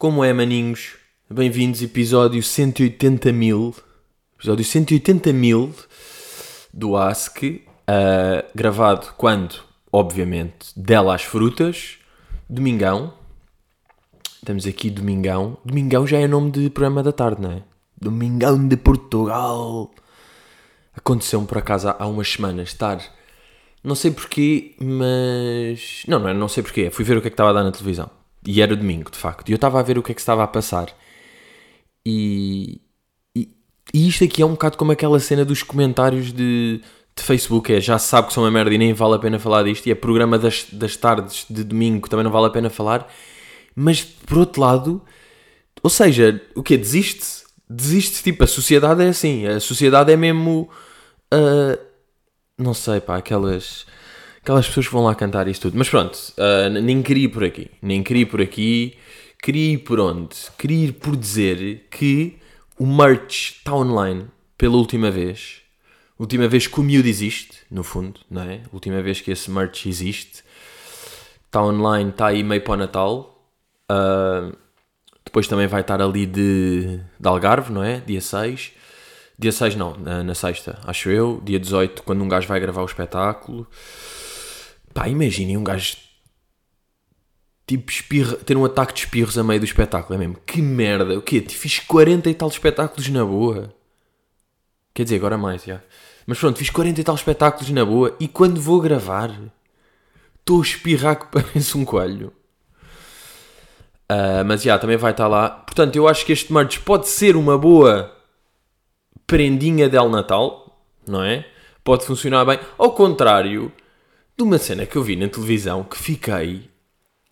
Como é, maninhos? Bem-vindos, episódio 180 mil. Episódio 180 mil do Ask. uh, gravado quando? Obviamente, dela às frutas. Domingão. Estamos aqui, Domingão. Domingão já é nome de programa da tarde, não é? Domingão de Portugal. Aconteceu-me por acaso há umas semanas estar. Não sei porquê, mas. Não, não, é, não sei porquê. Fui ver o que é que estava a dar na televisão. E era domingo, de facto. E eu estava a ver o que é que estava a passar. E. E, e isto aqui é um bocado como aquela cena dos comentários de, de Facebook. É já se sabe que são uma merda e nem vale a pena falar disto. E é programa das, das tardes de domingo que também não vale a pena falar. Mas por outro lado. Ou seja, o quê? Desiste? Desiste? Tipo, a sociedade é assim. A sociedade é mesmo. ah, não sei, pá, aquelas. Aquelas pessoas que vão lá cantar isto tudo. Mas pronto, ah, nem queria ir por aqui. Nem queria ir por aqui. Queria ir por onde? Queria ir por dizer que o merch está online pela última vez. Última vez que o miúdo existe, no fundo, não é? Última vez que esse merch existe. Está online, está aí meio para o Natal. Ah, depois também vai estar ali de, de Algarve, não é? Dia 6. Dia 6 não, na, na sexta, acho eu. Dia 18, quando um gajo vai gravar o espetáculo. Pá, imaginem um gajo tipo espirra, ter um ataque de espirros a meio do espetáculo. É mesmo, que merda. O quê? Fiz 40 e tal espetáculos na boa. Quer dizer, agora mais, já. Mas pronto, fiz 40 e tal espetáculos na boa. E quando vou gravar, estou a espirrar que parece um coelho. Ah, mas já, também vai estar lá. Portanto, eu acho que este merch pode ser uma boa prendinha del Natal, não é? Pode funcionar bem. Ao contrário de uma cena que eu vi na televisão que fiquei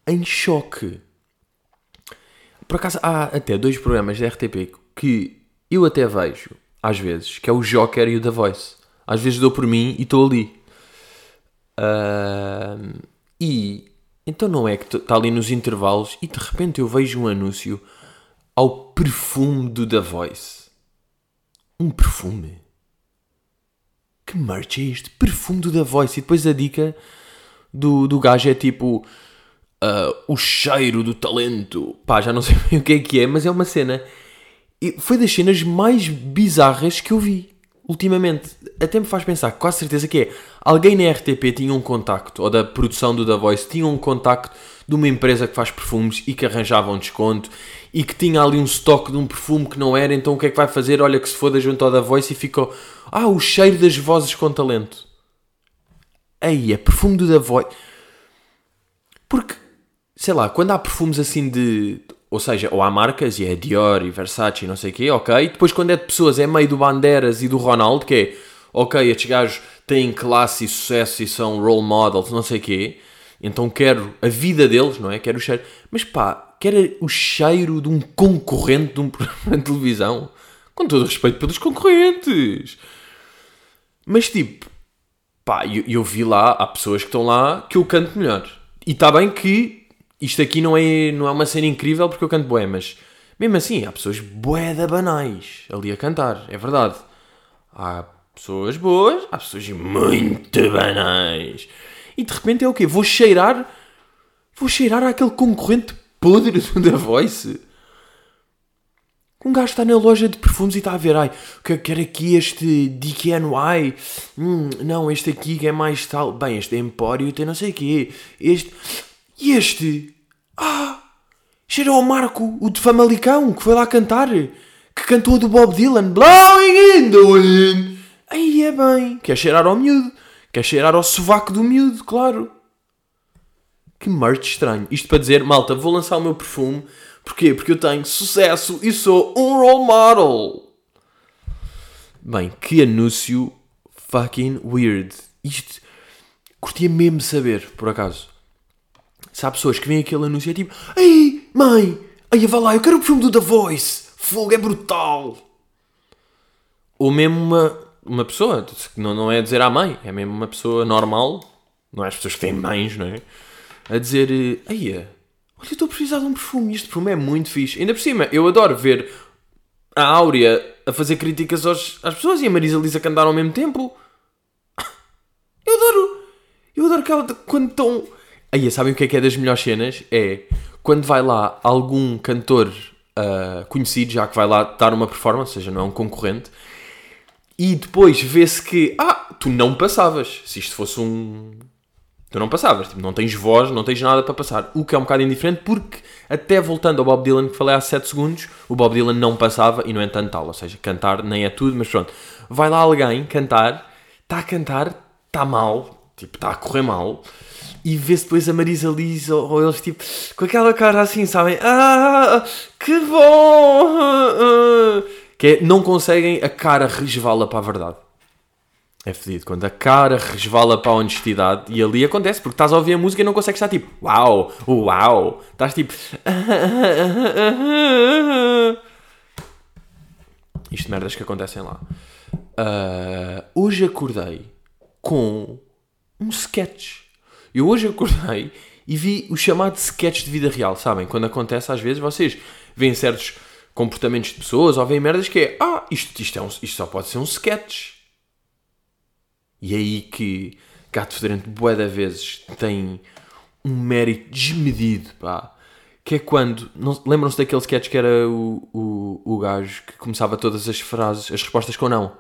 em choque. Por acaso, há até dois programas da RTP que eu até vejo, às vezes, que é o Joker e o The Voice. Às vezes dou por mim e estou ali. Ahm, e então não é que está ali nos intervalos e de repente eu vejo um anúncio ao perfume do The Voice. Um perfume? Que merch é este? Perfume do Voice. E depois a dica do, do gajo é tipo ah, o cheiro do talento. Pá, já não sei bem o que é que é, mas é uma cena. E foi das cenas mais bizarras que eu vi ultimamente. Até me faz pensar, com certeza que é. Alguém na RTP tinha um contacto, ou da produção do The Voice, tinha um contacto de uma empresa que faz perfumes e que arranjava um desconto e que tinha ali um estoque de um perfume que não era, então o que é que vai fazer? Olha que se foda junto ao The Voice e ficou. Ah, o cheiro das vozes com talento. Aí, é perfume do The Voice. Porque, sei lá, quando há perfumes assim de. Ou seja, ou há marcas e é Dior e Versace e não sei o quê, ok. Depois quando é de pessoas é meio do Bandeiras e do Ronaldo, que é ok, estes gajos têm classe e sucesso e são role models, não sei o quê. Então quero a vida deles, não é? Quero o cheiro. Mas pá, quero o cheiro de um concorrente de um programa de televisão. Com todo o respeito pelos concorrentes. Mas tipo, pá, eu, eu vi lá, há pessoas que estão lá que eu canto melhor. E está bem que isto aqui não é, não é uma cena incrível porque eu canto bué, mas mesmo assim, há pessoas bué da banais ali a cantar, é verdade. Há pessoas boas, há pessoas muito banais. E de repente é o quê? Vou cheirar, vou cheirar àquele concorrente podre The Voice. Um gajo está na loja de perfumes e está a ver, ai, que quero aqui este DKNY, hum, não, este aqui que é mais tal, bem, este é Empório tem não sei o quê, este, e este, ah, cheira ao Marco, o de Famalicão, que foi lá cantar, que cantou do Bob Dylan, Blowing in the Wind, aí é bem, quer cheirar ao miúdo, quer cheirar ao sovaco do miúdo, claro. Que merch estranho. Isto para dizer, malta, vou lançar o meu perfume. Porquê? Porque eu tenho sucesso e sou um role model. Bem, que anúncio fucking weird. Isto, curtia mesmo saber, por acaso. Se há pessoas que veem aquele anúncio e é tipo, Ei, mãe, aí vai lá, eu quero o perfume do The Voice. Fogo é brutal. Ou mesmo uma, uma pessoa, não, não é dizer à mãe, é mesmo uma pessoa normal, não é as pessoas que têm mães, não é? A dizer, aí olha, eu estou a precisar de um perfume, este perfume é muito fixe. Ainda por cima, eu adoro ver a Áurea a fazer críticas aos, às pessoas e a Marisa Lisa cantar ao mesmo tempo. Eu adoro, eu adoro que ela, quando estão... Aí, sabem o que é que é das melhores cenas? É quando vai lá algum cantor uh, conhecido, já que vai lá dar uma performance, ou seja, não é um concorrente, e depois vê-se que, ah, tu não passavas. Se isto fosse um. Tu não passavas, tipo, não tens voz, não tens nada para passar. O que é um bocado indiferente, porque, até voltando ao Bob Dylan que falei há 7 segundos, o Bob Dylan não passava e, no entanto, tal. Ou seja, cantar nem é tudo, mas pronto. Vai lá alguém cantar, está a cantar, está mal, tipo, está a correr mal, e vê-se depois a Marisa Liz ou, ou, eles, tipo, com aquela cara assim, sabem? Ah, que bom! Que é, não conseguem, a cara resvala para a verdade. É fedido. Quando a cara resvala para a honestidade e ali acontece, porque estás a ouvir a música e não consegues estar tipo uau, uau. Estás tipo. Isto merdas que acontecem lá. Uh, hoje acordei com um sketch. Eu hoje acordei e vi o chamado sketch de vida real, sabem? Quando acontece às vezes, vocês veem certos comportamentos de pessoas ou veem merdas que é ah, isto, isto, é um, isto só pode ser um sketch. E é aí que Gato Fedorento, bué vezes, tem um mérito desmedido, pá. Que é quando. Lembram-se daquele sketch que era o, o, o gajo que começava todas as frases, as respostas com não?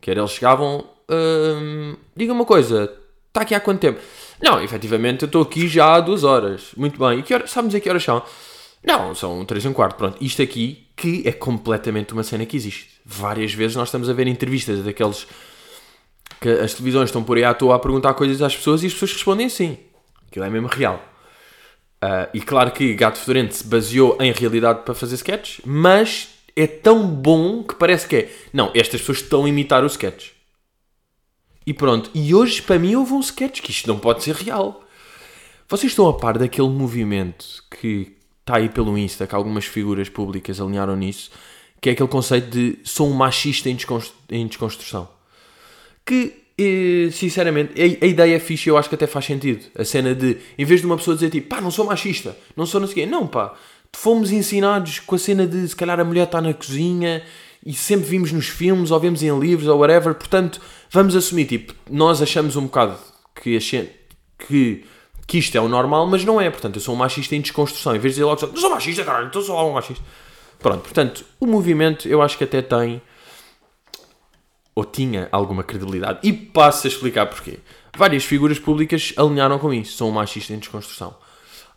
Que era eles chegavam. Hum, diga uma coisa, está aqui há quanto tempo? Não, efetivamente eu estou aqui já há duas horas. Muito bem. E que horas, sabes a que horas são? Não, são três e um quarto. Pronto, isto aqui que é completamente uma cena que existe. Várias vezes nós estamos a ver entrevistas daqueles que as televisões estão por aí à toa a perguntar coisas às pessoas e as pessoas respondem assim. Aquilo é mesmo real. Uh, e claro que Gato Fedorento se baseou em realidade para fazer sketch, mas é tão bom que parece que é. Não, estas pessoas estão a imitar o sketch. E pronto. E hoje, para mim, houve um sketch que isto não pode ser real. Vocês estão a par daquele movimento que está aí pelo Insta, que algumas figuras públicas alinharam nisso, que é aquele conceito de sou um machista em, desconstrução que, eh, sinceramente, a, ideia é fixe eu acho que até faz sentido. A cena de, em vez de uma pessoa dizer tipo, pá, não sou machista, não sou não sei quê. Não, pá, fomos ensinados com a cena de, se calhar, a mulher está na cozinha e sempre vimos nos filmes ou vemos em livros ou whatever, portanto, vamos assumir, tipo, nós achamos um bocado que, que, que isto é o normal, mas não é, portanto, eu sou um machista em desconstrução, em vez de dizer logo, não sou machista, caralho, estou só um machista. Pronto, portanto, o movimento eu acho que até tem ou tinha alguma credibilidade. E passo a explicar porquê. Várias figuras públicas alinharam com isso, são um machista em desconstrução.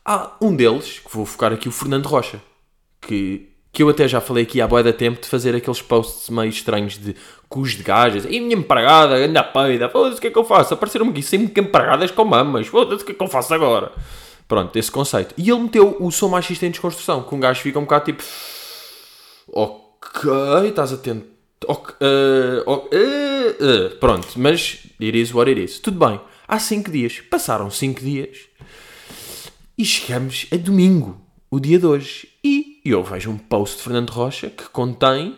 Há um deles, que vou focar aqui, o Fernando Rocha, que, que eu até já falei aqui há boa da tempo de fazer aqueles posts meio estranhos de cus de gajas, e minha empregada, anda peida, foda-se o que é que eu faço? Apareceram-me aqui sempre empregadas com mamas, foda-se o que é que eu faço agora? Pronto, esse conceito. E ele meteu o sou machista em desconstrução, que um gajo fica um bocado tipo, ok, estás atento Okay, uh, uh, uh, pronto, mas it is what it is. Tudo bem. Há 5 dias. Passaram 5 dias. E chegamos a domingo, o dia de hoje. E eu vejo um post de Fernando Rocha que contém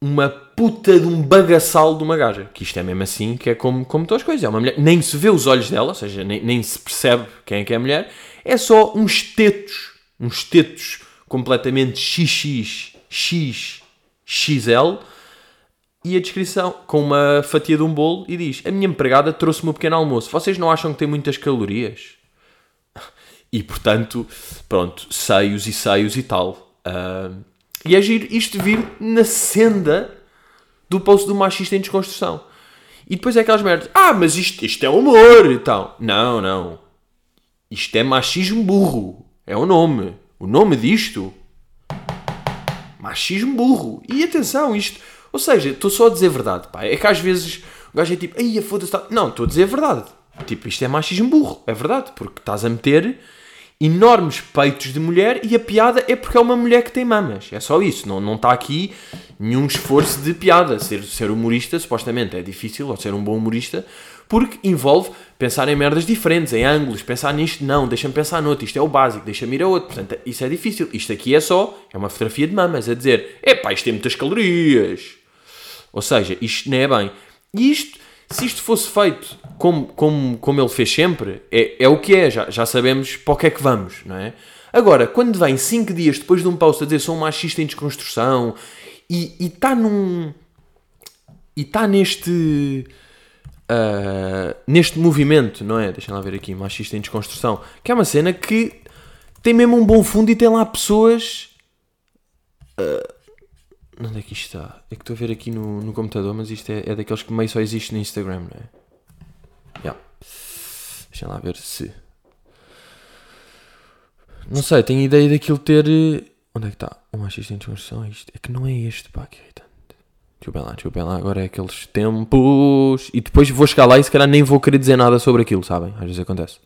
uma puta de um bagaçal de uma gaja. Que isto é mesmo assim, que é como, como todas as coisas. É uma mulher, nem se vê os olhos dela, ou seja, nem, nem se percebe quem é que é a mulher. É só uns tetos, uns tetos completamente xx X, XL e a descrição com uma fatia de um bolo e diz: A minha empregada trouxe-me um pequeno almoço. Vocês não acham que tem muitas calorias? E portanto, pronto, seios e seios e tal. Uh, e é giro isto vir na senda do post do machista em desconstrução. E depois é aquelas merdas: Ah, mas isto, isto é humor e tal. Não, não. Isto é machismo burro. É o nome. O nome disto machismo burro. E atenção, isto. Ou seja, estou só a dizer verdade, pá. É que às vezes o gajo é tipo, ai, foda-se. Tá... Não, estou a dizer verdade. Tipo, isto é machismo burro. É verdade, porque estás a meter enormes peitos de mulher e a piada é porque é uma mulher que tem mamas. É só isso. Não, não está aqui nenhum esforço de piada. Ser, ser humorista, supostamente, é difícil, ou ser um bom humorista, porque envolve pensar em merdas diferentes, em ângulos, pensar nisto, não, deixa-me pensar noutro, isto é o básico, deixa-me ir a outro. Portanto, isso é difícil. Isto aqui é só, é uma fotografia de mamas, a dizer, epá, isto tem muitas calorias. Ou seja, isto não é bem. E isto, se isto fosse feito como, como, como ele fez sempre, é, é o que é, já, já sabemos para o que é que vamos, não é? Agora, quando vem 5 dias depois de um post a dizer sou um machista em desconstrução e está num. e está neste uh, neste movimento, não é? Deixa lá ver aqui, machista em desconstrução, que é uma cena que tem mesmo um bom fundo e tem lá pessoas. Uh, onde é que isto está? É que estou a ver aqui no, no computador, mas isto é, é daqueles que meio só existe no Instagram, não é? Yeah. Deixa lá ver se. Não sei, tenho ideia daquilo ter. Eh, onde é que está? Um machista em desconstrução é isto? É que não é este, pá, que irritante. Ver lá, lá. Agora é aqueles tempos. E depois vou chegar lá e se calhar nem vou querer dizer nada sobre aquilo, sabem? Às vezes acontece.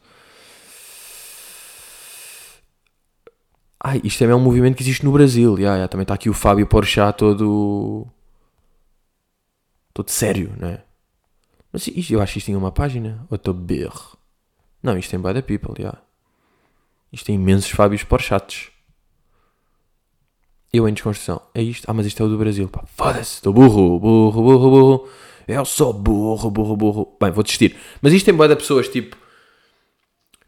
Ai, isto é um movimento que existe no Brasil. Yeah, yeah. Também está aqui o Fábio Porchat todo. todo sério, não é? Mas isto, eu acho que isto tinha uma página. Ou estou berro? Não, isto tem the people. Yeah. Isto tem imensos Fábios Porchats. Eu em desconstrução. É isto? Ah, mas isto é o do Brasil. Foda-se, estou burro, burro, burro, burro. Eu sou burro, burro, burro. Bem, vou desistir. Mas isto tem boa de pessoas tipo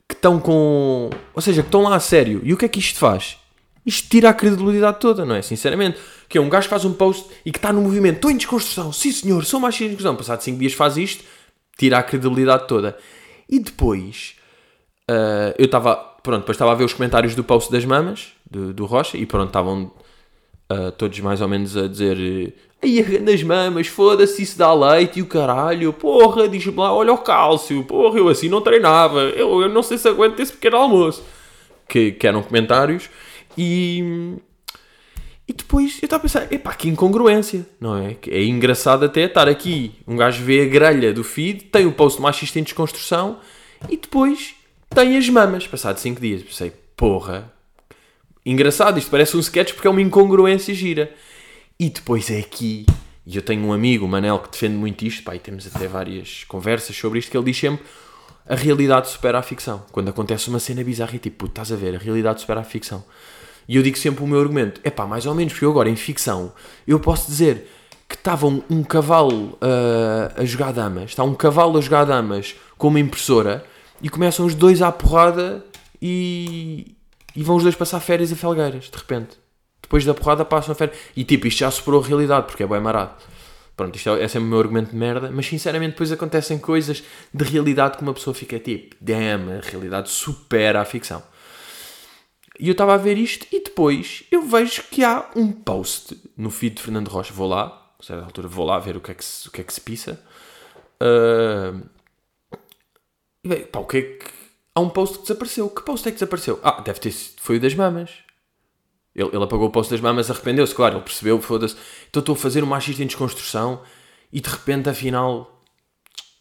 que estão com. Ou seja, que estão lá a sério. E o que é que isto faz? Isto tira a credibilidade toda, não é? Sinceramente. Que é um gajo que faz um post e que está no movimento. Estou em desconstrução. Sim, senhor, sou mais em desconstrução. Passado 5 dias faz isto, tira a credibilidade toda. E depois. Uh, eu estava. Pronto, depois estava a ver os comentários do post das mamas, do, do Rocha, e pronto, estavam uh, todos mais ou menos a dizer Aí das mamas, foda-se, isso dá leite e o caralho, porra, diz-me lá, olha o cálcio, porra, eu assim não treinava, eu, eu não sei se aguento esse pequeno almoço. Que, que eram comentários e. E depois eu estava a pensar, epá, que incongruência, não é? É engraçado até estar aqui, um gajo vê a grelha do feed, tem o post machista em desconstrução e depois tem as mamas, passado 5 dias. Pensei, porra, engraçado, isto parece um sketch porque é uma incongruência gira. E depois é aqui, e eu tenho um amigo, o Manel, que defende muito isto, pá, e temos até várias conversas sobre isto, que ele diz sempre a realidade supera a ficção. Quando acontece uma cena bizarra e tipo, estás a ver, a realidade supera a ficção. E eu digo sempre o meu argumento, é pá, mais ou menos, porque eu agora em ficção, eu posso dizer que estava um, um cavalo uh, a jogar damas, está um cavalo a jogar damas com uma impressora, e começam os dois à porrada e, e vão os dois passar férias a Felgueiras, de repente. Depois da porrada passam a férias. E tipo, isto já superou a realidade, porque é bem marado. Pronto, isto é, é sempre o meu argumento de merda, mas sinceramente depois acontecem coisas de realidade que uma pessoa fica tipo, damn, a realidade supera a ficção. E eu estava a ver isto e depois eu vejo que há um post no feed de Fernando Rocha. Vou lá, a certa altura vou lá ver o que é que se, o que é que se pisa. Uh, e bem, pá, o que é que há um post que desapareceu. Que post é que desapareceu? Ah, deve ter sido. Foi o das mamas. Ele, ele apagou o post das mamas, arrependeu-se, claro, ele percebeu, foda-se. Então estou a fazer um machista em desconstrução e de repente, afinal,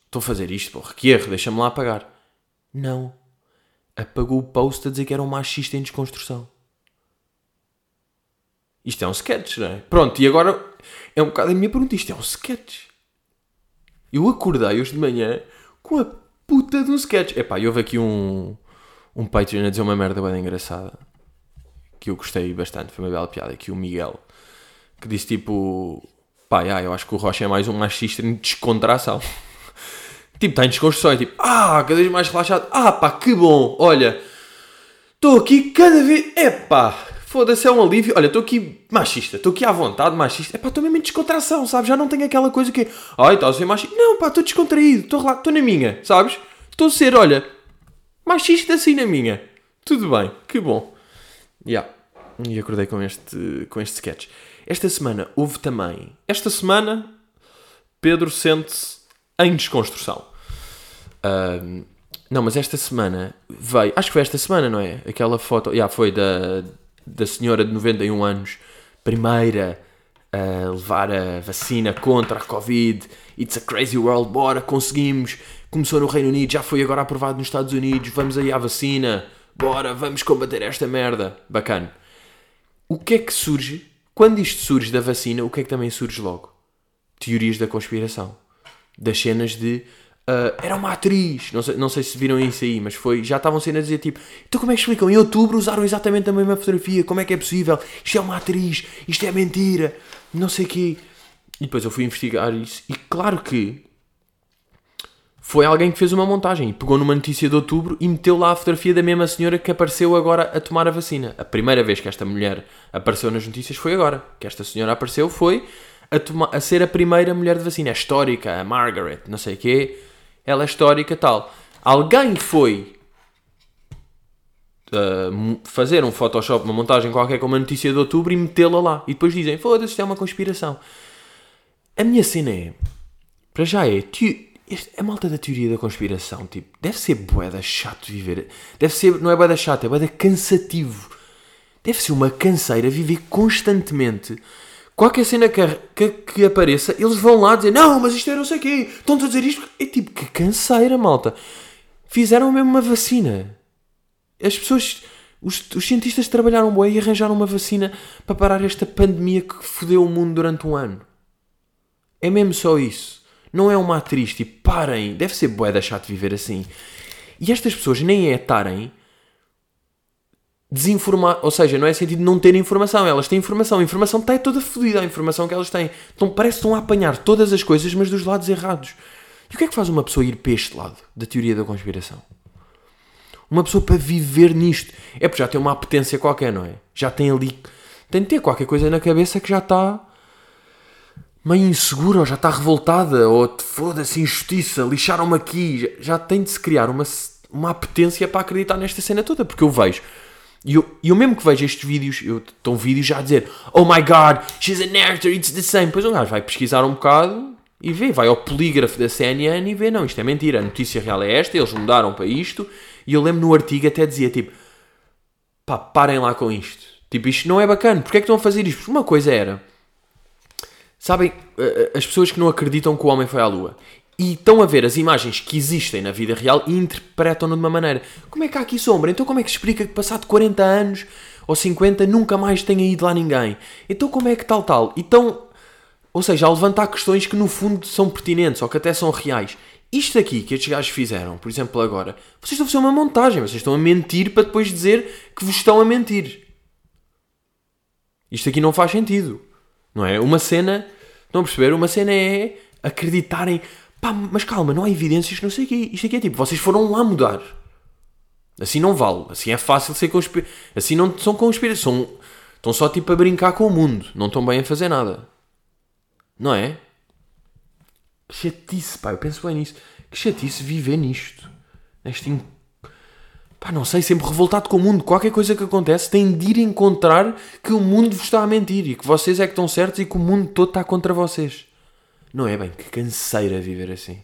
estou a fazer isto, porra, que erro, deixa-me lá apagar. Não. Apagou o post a dizer que era um machista em desconstrução. Isto é um sketch, não é? Pronto, e agora é um bocado a minha pergunta. Isto é um sketch. Eu acordei hoje de manhã com a puta de um sketch. Epá, e houve aqui um, um Patreon a dizer uma merda bem engraçada. Que eu gostei bastante, foi uma bela piada. Aqui o Miguel, que disse tipo: pá, ah, eu acho que o Rocha é mais um machista em descontração. tipo, está em desconstrução, é tipo, ah, cada vez mais relaxado. Ah, pá, que bom, olha, estou aqui cada vez, epá, foda-se, é um alívio. Olha, estou aqui machista, estou aqui à vontade, machista. Epá, estou mesmo em descontração, sabes? Já não tenho aquela coisa que, ai, estás a ser machista. Não, pá, estou descontraído, estou na minha, sabes? Estou a ser, olha, machista assim na minha. Tudo bem, que bom. Yeah. E acordei com este, com este sketch. Esta semana houve também. Esta semana, Pedro sente-se em desconstrução. Não, mas esta semana veio. Acho que foi esta semana, não é? Aquela foto. Já yeah, foi da, da senhora de 91 anos, primeira a levar a vacina contra a Covid. It's a crazy world, bora, conseguimos começou no Reino Unido, já foi agora aprovado nos Estados Unidos, vamos aí à vacina, bora, vamos combater esta merda. Bacana. O que é que surge? Quando isto surge da vacina, o que é que também surge logo? Teorias da conspiração. Das cenas de. Uh, era uma atriz, não sei, não sei se viram isso aí, mas foi. Já estavam sendo a dizer tipo: então como é que explicam? Em outubro usaram exatamente a mesma fotografia, como é que é possível? Isto é uma atriz, isto é mentira, não sei o quê. E depois eu fui investigar isso, e claro que foi alguém que fez uma montagem e pegou numa notícia de outubro e meteu lá a fotografia da mesma senhora que apareceu agora a tomar a vacina. A primeira vez que esta mulher apareceu nas notícias foi agora. Que esta senhora apareceu foi a, a ser a primeira mulher de vacina. É histórica, a Margaret, não sei o quê. Ela é histórica tal. Alguém foi uh, fazer um Photoshop, uma montagem qualquer com uma notícia de outubro e metê-la lá. E depois dizem, foda-se, isto é uma conspiração. A minha cena é, para já é, a malta da teoria da conspiração, tipo, deve ser boeda chato viver. Deve ser, não é boeda chato, é boeda cansativo. Deve ser uma canseira viver constantemente. Qualquer cena que, que, que, apareça, eles vão lá dizer: Não, mas isto é não sei o quê, estão-te a dizer isto. É tipo, que canseira, malta. Fizeram mesmo uma vacina. As pessoas, os, os cientistas trabalharam bem e arranjaram uma vacina para parar esta pandemia que fodeu o mundo durante um ano. É mesmo só isso. Não é uma atriz, tipo, parem. Deve ser bué de chato viver assim. E estas pessoas nem é estarem desinformar, ou seja, não é sentido não ter informação, elas têm informação, a informação está toda fodida, a informação que elas têm. Então parece que estão a apanhar todas as coisas, mas dos lados errados. E o que é que faz uma pessoa ir para este lado da teoria da conspiração? Uma pessoa para viver nisto. É porque já tem uma apetência qualquer, não é? Já tem ali. Tem de ter qualquer coisa na cabeça que já está meio insegura, ou já está revoltada, ou foda-se, injustiça, lixaram-me aqui. Já tem de se criar uma, uma apetência para acreditar nesta cena toda, porque eu vejo. E eu, eu mesmo que vejo estes vídeos, eu estou vídeos já a dizer Oh my god, she's an actor, it's the same. Pois um gajo vai pesquisar um bocado e vê, vai ao polígrafo da CNN e vê, não, isto é mentira, a notícia real é esta, eles mudaram para isto. E eu lembro no artigo até dizia tipo, pá, parem lá com isto. Tipo, isto não é bacana, porque é que estão a fazer isto? Porque uma coisa era, sabem, as pessoas que não acreditam que o homem foi à lua e estão a ver as imagens que existem na vida real e interpretam-no de uma maneira. Como é que há aqui sombra? Então como é que se explica que passado 40 anos ou 50 nunca mais tenha ido lá ninguém? Então como é que tal tal? Então, ou seja, a levantar questões que no fundo são pertinentes ou que até são reais. Isto aqui que estes gajos fizeram, por exemplo agora, vocês estão a fazer uma montagem, vocês estão a mentir para depois dizer que vos estão a mentir. Isto aqui não faz sentido. Não é? Uma cena, a perceber? Uma cena é acreditarem Pá, mas calma, não há evidências não sei o quê. Isto aqui é tipo, vocês foram lá mudar. Assim não vale. Assim é fácil ser conspira... Assim não são conspirações. São... Estão só tipo a brincar com o mundo. Não estão bem a fazer nada. Não é? Que chatice, pá. Eu penso bem nisso. Que chatice viver nisto. Neste... In... Pá, não sei, sempre revoltado com o mundo. Qualquer coisa que acontece tem de ir encontrar que o mundo vos está a mentir e que vocês é que estão certos e que o mundo todo está contra vocês. Não é bem, que canseira viver assim.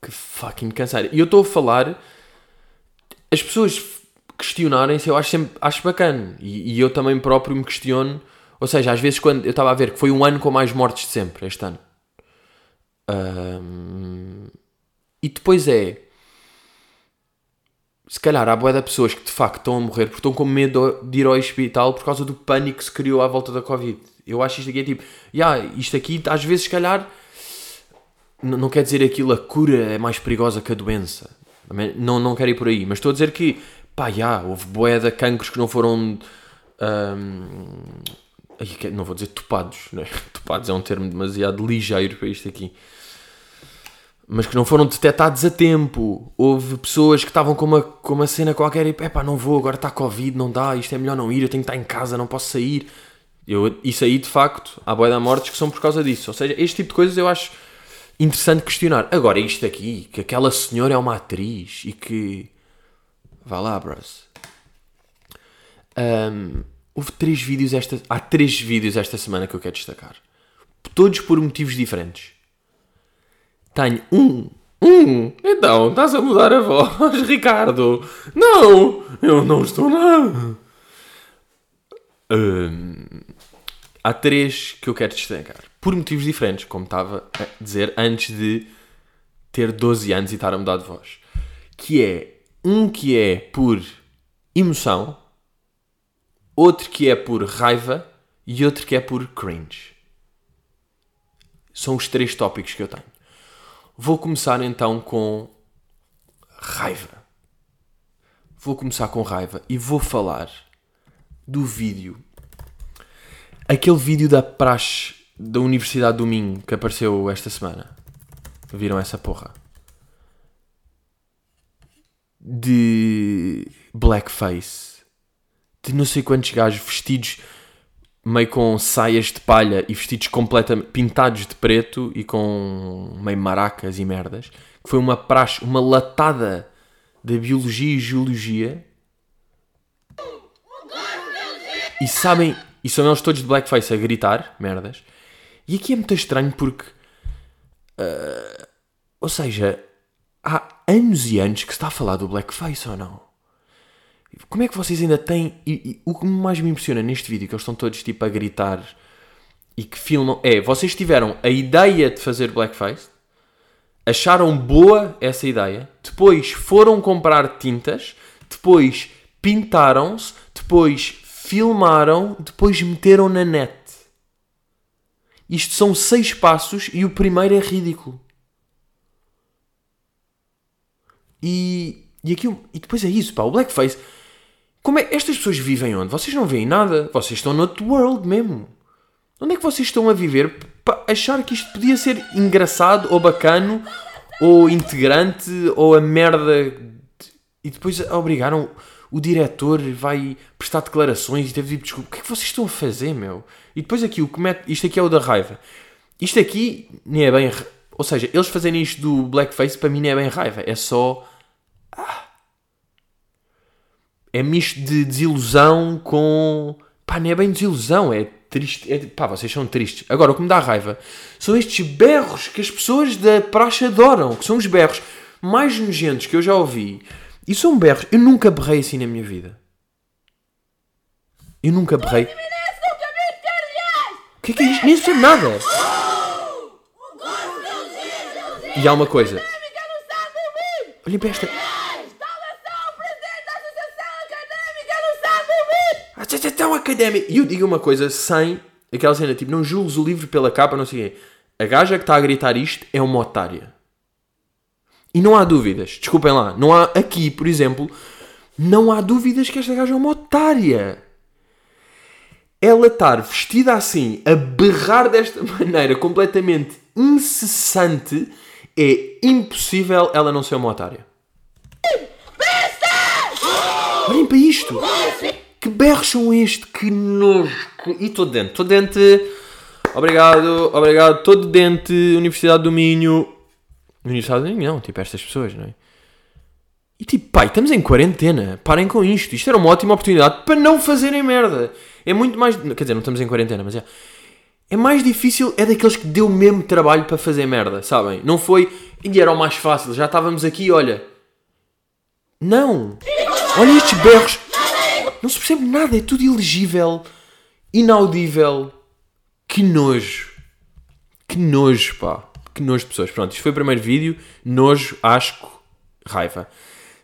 Que fucking canseira. E eu estou a falar. As pessoas questionarem-se, eu acho sempre acho bacana. E, e, eu também próprio me questiono. Ou seja, às vezes quando eu estava a ver que foi um ano com mais mortes de sempre, este ano. Um, e depois é. Se calhar há boia de pessoas que de facto estão a morrer porque estão com medo de ir ao hospital por causa do pânico que se criou à volta da Covid. Eu acho isto aqui é tipo, yeah, isto aqui às vezes, se calhar, não quer dizer aquilo, a cura é mais perigosa que a doença. Não, não quero ir por aí, mas estou a dizer que, pá, yeah, houve boé de cancros que não foram. Um, não vou dizer topados, né? topados é um termo demasiado ligeiro para isto aqui, mas que não foram detectados a tempo. Houve pessoas que estavam com uma, com uma cena qualquer e, pá, não vou, agora está Covid, não dá, isto é melhor não ir, eu tenho que estar em casa, não posso sair. Eu, isso aí, de facto, há boia da mortes que são por causa disso. Ou seja, este tipo de coisas eu acho interessante questionar. Agora, isto aqui, que aquela senhora é uma atriz e que. Vá lá, bros. Um, houve três vídeos esta. Há três vídeos esta semana que eu quero destacar. Todos por motivos diferentes. Tenho um. Um! Então, estás a mudar a voz, Ricardo? Não! Eu não estou nada! Há três que eu quero destacar. Por motivos diferentes, como estava a dizer antes de ter 12 anos e estar a mudar de voz. Que é um que é por emoção, outro que é por raiva e outro que é por cringe. São os três tópicos que eu tenho. Vou começar então com raiva. Vou começar com raiva e vou falar do vídeo. Aquele vídeo da praxe da Universidade do Minho que apareceu esta semana. Viram essa porra? De blackface. De não sei quantos gajos vestidos meio com saias de palha e vestidos completamente pintados de preto e com meio maracas e merdas, que foi uma praxe, uma latada da biologia e geologia. E sabem, e são eles todos de blackface a gritar merdas. E aqui é muito estranho porque, uh, ou seja, há anos e anos que se está a falar do blackface ou não? Como é que vocês ainda têm. E, e, o que mais me impressiona neste vídeo, que eles estão todos tipo a gritar e que filmam, é vocês tiveram a ideia de fazer blackface, acharam boa essa ideia, depois foram comprar tintas, depois pintaram-se, depois filmaram, depois meteram na net. Isto são seis passos e o primeiro é ridículo. E, e, aqui, e depois é isso, pá. O blackface como é? Estas pessoas vivem onde? Vocês não veem nada. Vocês estão no outro world mesmo. Onde é que vocês estão a viver para achar que isto podia ser engraçado ou bacano ou integrante ou a merda e depois obrigaram o diretor vai prestar declarações e teve de desculpa. O que é que vocês estão a fazer, meu? E depois aqui o que mete, isto aqui é o da raiva. Isto aqui nem é bem, ou seja, eles fazerem isto do blackface para mim nem é bem raiva, é só ah, é misto de desilusão com. Pá, não é bem desilusão, é triste. É, pá, vocês são tristes. Agora, o que me dá raiva são estes berros que as pessoas da praxe adoram, que são os berros mais nojentos que eu já ouvi. E são berros. Eu nunca berrei assim na minha vida. Eu nunca berrei. O que é que é isto? Nem sei nada. E há uma coisa. Olhem para esta. Associação Académica. E eu digo uma coisa sem aquela cena, tipo, não julgues o livro pela capa, não sei o quê. A gaja que está a gritar isto é uma otária. E não há dúvidas. Desculpem lá. Não há aqui, por exemplo, não há dúvidas que esta gaja é uma otária. Ela estar vestida assim, a berrar desta maneira, completamente incessante, é impossível ela não ser uma otária. Olhem para isto! Que berros são este? Que nojo! E estou dentro, estou dentro. Obrigado, obrigado. De dente, Universidade do Minho. Universidade do Minho, não, tipo estas pessoas, não é? E tipo, pai, estamos em quarentena. Parem com isto. Isto era uma ótima oportunidade para não fazerem merda. É muito mais. Quer dizer, não estamos em quarentena, mas é. É mais difícil, é daqueles que deu mesmo trabalho para fazer merda, sabem? Não foi. E era o mais fácil, já estávamos aqui, olha. Não! Olha estes berros. Não se percebe nada, é tudo ilegível, inaudível. Que nojo. Que nojo, pá. Que nojo de pessoas. Pronto, isto foi o primeiro vídeo. Nojo, asco, raiva.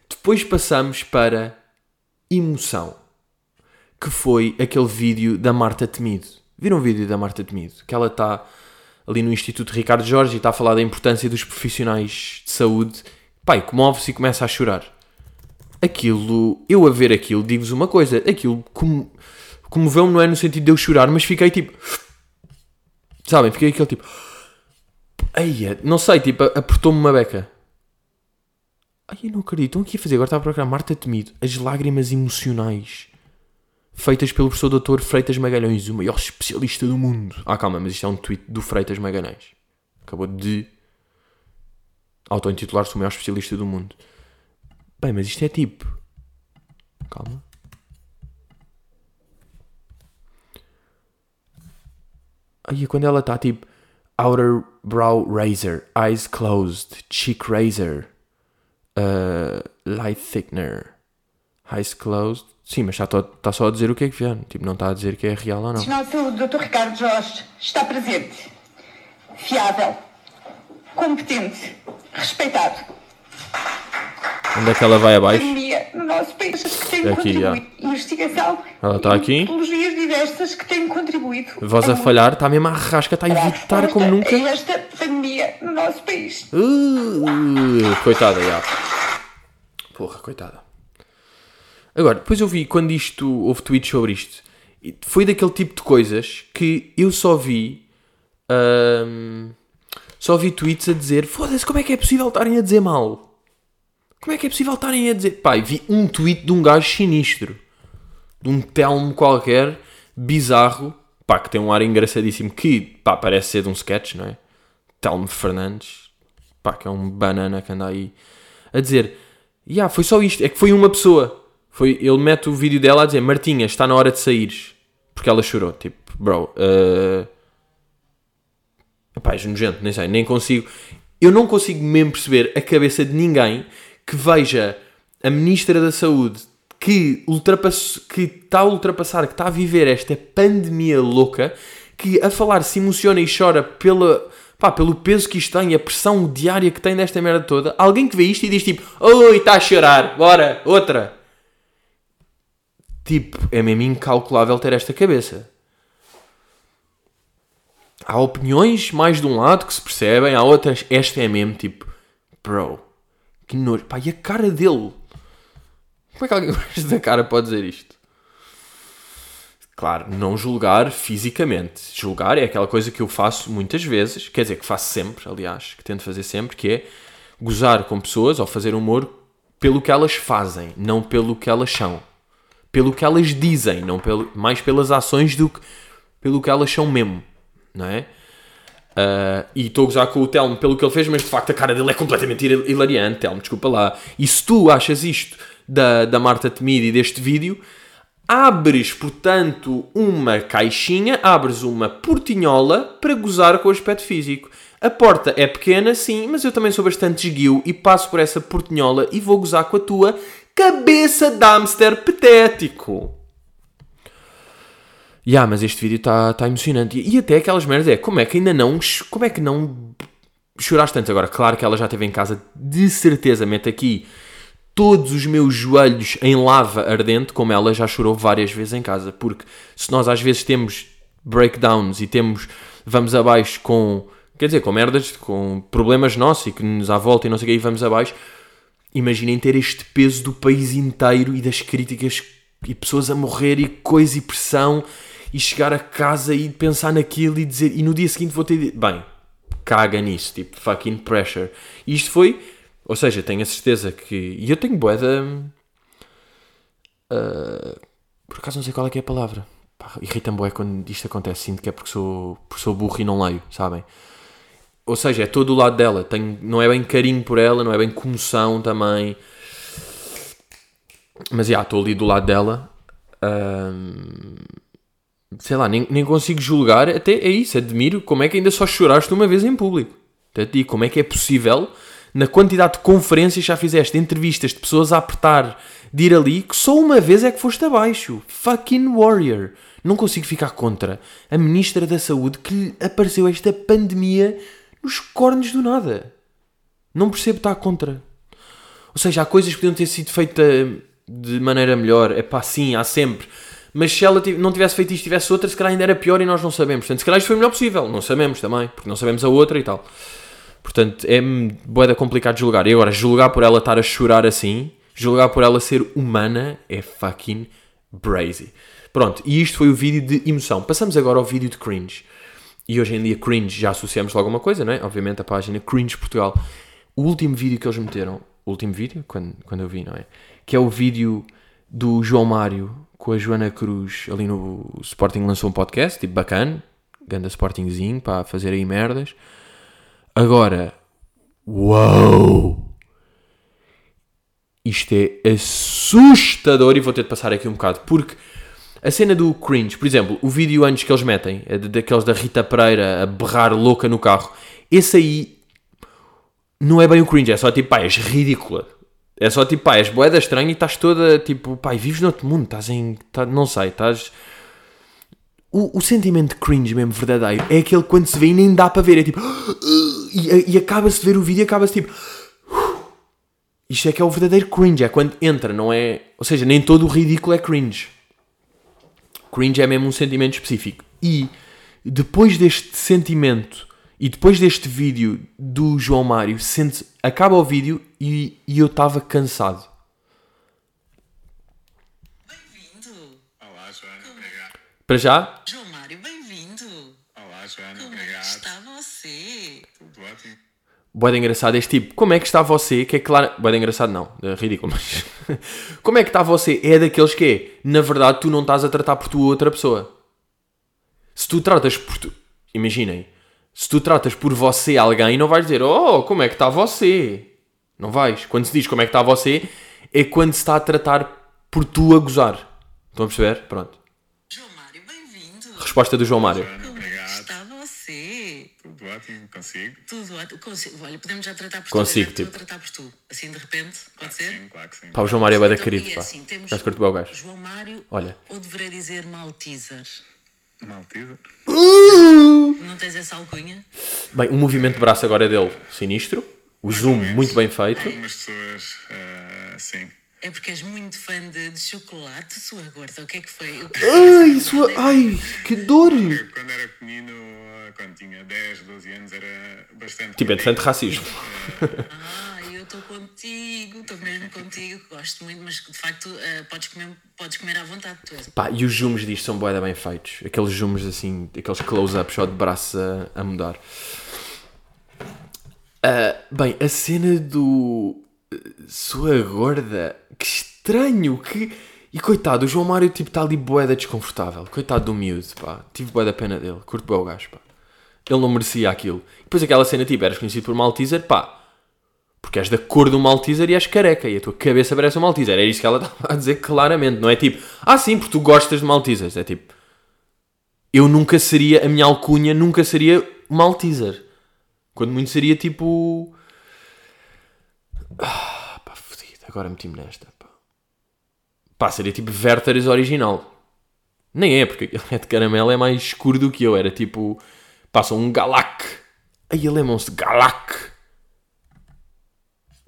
Depois passamos para emoção. Que foi aquele vídeo da Marta Temido. Viram o vídeo da Marta Temido? Que ela está ali no Instituto Ricardo Jorge e está a falar da importância dos profissionais de saúde. Pai, comove-se e começa a chorar aquilo, eu a ver aquilo, digo-vos uma coisa, aquilo como, comoveu-me não é no sentido de eu chorar, mas fiquei tipo, sabem, fiquei aquele tipo, eia, não sei, tipo, apertou-me uma beca. Ai, eu não acredito, estão aqui a fazer, agora estava a procurar Marta Temido, as lágrimas emocionais feitas pelo professor Dr. Freitas Magalhães, o maior especialista do mundo. Ah, calma, mas isto é um tweet do Freitas Magalhães. Acabou de auto-intitular-se o maior especialista do mundo. Bem, mas isto é tipo. Calma. Aí quando ela está tipo. Outer brow razor, eyes closed, cheek razor, uh, light thickener, eyes closed. Sim, mas está, está só a dizer o que é que vieram. Tipo, não está a dizer que é real ou não. Sinal de Saúde, Dr. Ricardo Jorge, está presente. Fiável, competente, respeitado. Onde é que ela vai abaixo? no nosso país que tem aqui. Já. Investigação. Ela está aqui. Metodologias diversas que têm contribuído. Voz a, falhar, está mesmo a rasca, está a evitar como nunca. esta pandemia no nosso país. Uh, coitada, já. Porra, coitada. Agora, depois eu vi, quando isto, houve tweets sobre isto, foi daquele tipo de coisas que eu só vi. Um, só vi tweets a dizer: Foda-se, como é que é possível estarem a dizer mal? Como é que é possível estarem a dizer? Pai, vi um tweet de um gajo sinistro. De um telmo qualquer, bizarro, pá, que tem um ar engraçadíssimo, que, pá, parece ser de um sketch, não é? Telmo Fernandes, pá, que é um banana que anda aí a dizer, yeah, foi só isto, é que foi uma pessoa. Foi, ele mete o vídeo dela a dizer, Martinha, está na hora de saíres. Porque ela chorou, tipo, bro, uh... Epá, é nojento, nem sei, nem consigo. Eu não consigo mesmo perceber a cabeça de ninguém que veja a Ministra da Saúde que, ultrapass... que está a ultrapassar, que está a viver esta pandemia louca, que a falar se emociona e chora pela, pá, pelo peso que isto tem a pressão diária que tem desta merda toda. Alguém que vê isto e diz tipo, oi, está a chorar, bora, outra. Tipo, é mesmo incalculável ter esta cabeça. Há opiniões mais de um lado que se percebem, há outras, esta é mesmo tipo, bro, que nojo. Pá, e a cara dele? Como é que alguém com esta cara pode dizer isto? Claro, não julgar fisicamente. Julgar é aquela coisa que eu faço muitas vezes, quer dizer, que faço sempre, aliás, que tento fazer sempre, que é gozar com pessoas ou fazer humor pelo que elas fazem, não pelo que elas são. Pelo que elas dizem, não pelo, mais pelas ações do que pelo que elas são mesmo, não é? Uh, e estou a gozar com o Telmo pelo que ele fez, mas de facto a cara dele é completamente hilariante, Telmo, desculpa lá. E se tu achas isto da, da Marta Temidi deste vídeo, abres, portanto, uma caixinha, abres uma portinhola para gozar com o aspecto físico. A porta é pequena, sim, mas eu também sou bastante esguio e passo por essa portinhola e vou gozar com a tua cabeça de hamster patético. Ya, yeah, mas este vídeo está tá emocionante. E, e até aquelas merdas é, como é que ainda não, como é que não choraste tanto? Agora, claro que ela já esteve em casa, de certeza, mete aqui todos os meus joelhos em lava ardente, como ela já chorou várias vezes em casa. Porque se nós às vezes temos breakdowns e temos, vamos abaixo com, quer dizer, com merdas, com problemas nossos e que nos à volta e não sei o que, e vamos abaixo, imaginem ter este peso do país inteiro e das críticas e pessoas a morrer e coisa e pressão e chegar a casa e pensar naquilo e dizer, e no dia seguinte vou ter, bem, caga nisso, tipo, fucking pressure. E isto foi ou seja, tenho a certeza que. E eu tenho boeda. Uh, por acaso não sei qual é que é a palavra. Irrita-me boé quando isto acontece. Sinto que é porque sou, porque sou burro e não leio, sabem? Ou seja, é todo o lado dela. Tenho, não é bem carinho por ela, não é bem comoção também. Mas já, estou ali do lado dela. Uh, sei lá, nem, nem consigo julgar. Até é isso, admiro como é que ainda só choraste uma vez em público. Digo, como é que é possível na quantidade de conferências já fizeste, entrevistas de pessoas a apertar de ir ali, que só uma vez é que foste abaixo. Fucking warrior. Não consigo ficar contra a Ministra da Saúde que apareceu esta pandemia nos cornos do nada. Não percebo estar contra. Ou seja, há coisas que podiam ter sido feitas de maneira melhor. É pá, sim, há sempre. Mas se ela não tivesse feito isto, tivesse outra, se calhar ainda era pior e nós não sabemos. Portanto, se calhar isto foi o melhor possível. Não sabemos também, porque não sabemos a outra e tal. Portanto, é boeda complicado julgar. E agora, julgar por ela estar a chorar assim, julgar por ela ser humana, é fucking brazy. Pronto, e isto foi o vídeo de emoção. Passamos agora ao vídeo de cringe. E hoje em dia, cringe já associamos logo uma coisa, não é? Obviamente, a página Cringe Portugal. O último vídeo que eles meteram, o último vídeo, quando, quando eu vi, não é? Que é o vídeo do João Mário com a Joana Cruz ali no Sporting lançou um podcast, tipo bacana, ganda Sportingzinho para fazer aí merdas. Agora, uau! Isto é assustador e vou ter de passar aqui um bocado, porque a cena do cringe, por exemplo, o vídeo antes que eles metem, é daqueles da Rita Pereira a berrar louca no carro, esse aí não é bem o cringe, é só tipo, pá, és ridícula. É só tipo, pá, és boeda estranha e estás toda tipo, pá, vives noutro mundo, estás em. Tá, não sei, estás o, o sentimento de cringe mesmo verdadeiro é aquele quando se vê e nem dá para ver. É tipo. E, e acaba-se de ver o vídeo e acaba-se tipo. Isto é que é o verdadeiro cringe. É quando entra, não é. Ou seja, nem todo o ridículo é cringe. Cringe é mesmo um sentimento específico. E depois deste sentimento e depois deste vídeo do João Mário, sente acaba o vídeo e, e eu estava cansado. Para já? João Mário, bem-vindo. Olá, Joana, Como obrigado. está você? Tudo ótimo. Boa de engraçado este tipo. Como é que está você? Que é claro. Boa engraçado não. É ridículo, mas. Como é que está você? É daqueles que é. Na verdade, tu não estás a tratar por tu outra pessoa. Se tu tratas por tu. Imaginem. Se tu tratas por você alguém, não vais dizer, oh, como é que está você? Não vais. Quando se diz como é que está você, é quando se está a tratar por tu a gozar. Estão a perceber? Pronto. João Mário, bem-vindo. Resposta do João Mário. Como Obrigado. está você? Tudo ótimo, consigo? Tudo ótimo. Consigo. Olha, podemos já tratar por Consigo, tu. Eu já tipo. estou a tratar por tu. Assim de repente, pode ser? Sim, claro que sim. Pá, o João Mário é da Então, querido, e pá. assim, temos curto o gajo. João Mário, Olha. ou deveria dizer Malteser? Maltesa. Não tens essa alcunha? Bem, o movimento de braço agora é dele, sinistro. O zoom, muito bem feito. Algumas pessoas, ah, sim. É porque és muito fã de, de chocolate, sua gorda. O que é que foi? Que Ai, sua. Ai, que dor! Eu, quando era pequenino, ah, quando tinha 10, 12 anos, era bastante. Tipo, é tanto racismo. Ah, eu estou contigo, estou mesmo contigo, gosto muito, mas de facto eh, podes, comer, podes comer à vontade. Tu és. Pá, e os zooms disto são boeda bem feitos. Aqueles zooms assim, aqueles close-ups só de braço a, a mudar. Ah, bem, a cena do. Sua gorda. Que estranho, que. E coitado, o João Mário tipo está ali boeda desconfortável. Coitado do miúdo, pá. Tive boeda pena dele. Curto bem o gajo, pá. Ele não merecia aquilo. E depois aquela cena tipo, eras conhecido por Malteser, pá. Porque és da cor do Malteser e és careca. E a tua cabeça parece um Malteser. É isso que ela estava a dizer claramente. Não é tipo, ah sim, porque tu gostas de Maltesers. É tipo, eu nunca seria, a minha alcunha nunca seria Malteser. Quando muito seria tipo. Ah, pá, fodido. Agora meti-me nesta. Pá. pá, seria tipo Werther's original. Nem é, porque ele é de caramelo, é mais escuro do que eu. Era tipo. Passa um Galac. Aí é monstro. Galac.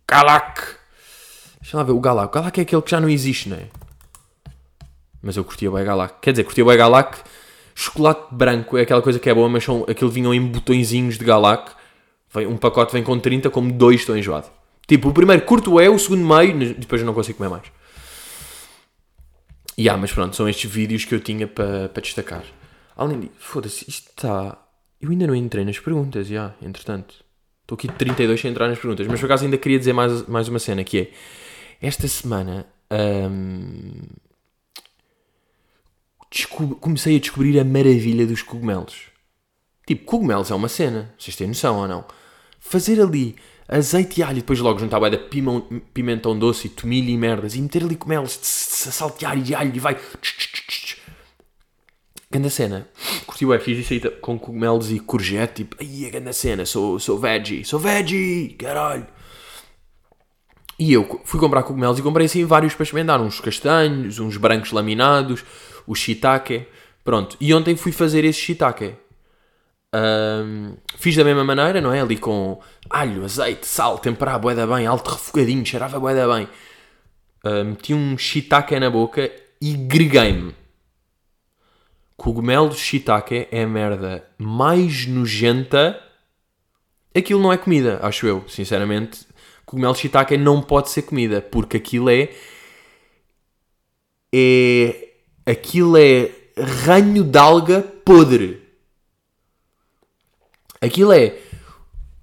Galac. Deixa lá ver o Galac. O Galac é aquele que já não existe, não é? Mas eu curtia bem Galac. Quer dizer, curtia bem Galac. Chocolate branco é aquela coisa que é boa, mas são, aquilo vinham em botõezinhos de Galac. Vem, um pacote vem com 30, como dois estou enjoado. Tipo, o primeiro curto é, o segundo meio, depois eu não consigo comer mais. E ah, mas pronto, são estes vídeos que eu tinha para para destacar. Além disso, foda-se, isto está. Eu ainda não entrei nas perguntas, já, entretanto. Estou aqui de 32 sem entrar nas perguntas, mas por acaso ainda queria dizer mais, mais uma cena que é. Esta semana. hum, comecei a descobrir a maravilha dos cogumelos. Tipo, cogumelos é uma cena, vocês têm noção ou não? Fazer ali azeite e alho e depois logo juntar de pimão- pimentão doce e tomilho e merdas e meter ali cogumelos, tss, tss, saltear e alho e vai. Ganda cena. Curti o fiz isso aí com cogumelos e courgette, tipo, ai, a ganda cena, sou, sou veggie, sou veggie, caralho. E eu fui comprar cogumelos e comprei assim vários para experimentar. Uns castanhos, uns brancos laminados, o shiitake. Pronto. E ontem fui fazer esse shiitake. Ahm, fiz da mesma maneira, não é? Ali com alho, azeite, sal, temperar bué bem, alto refogadinho, cheirava bué da bem. Meti um shiitake na boca e greguei-me. Cogumelo shiitake é a merda mais nojenta. Aquilo não é comida, acho eu, sinceramente. Cogumelo shiitake não pode ser comida, porque aquilo é. É. Aquilo é ranho de alga podre. Aquilo é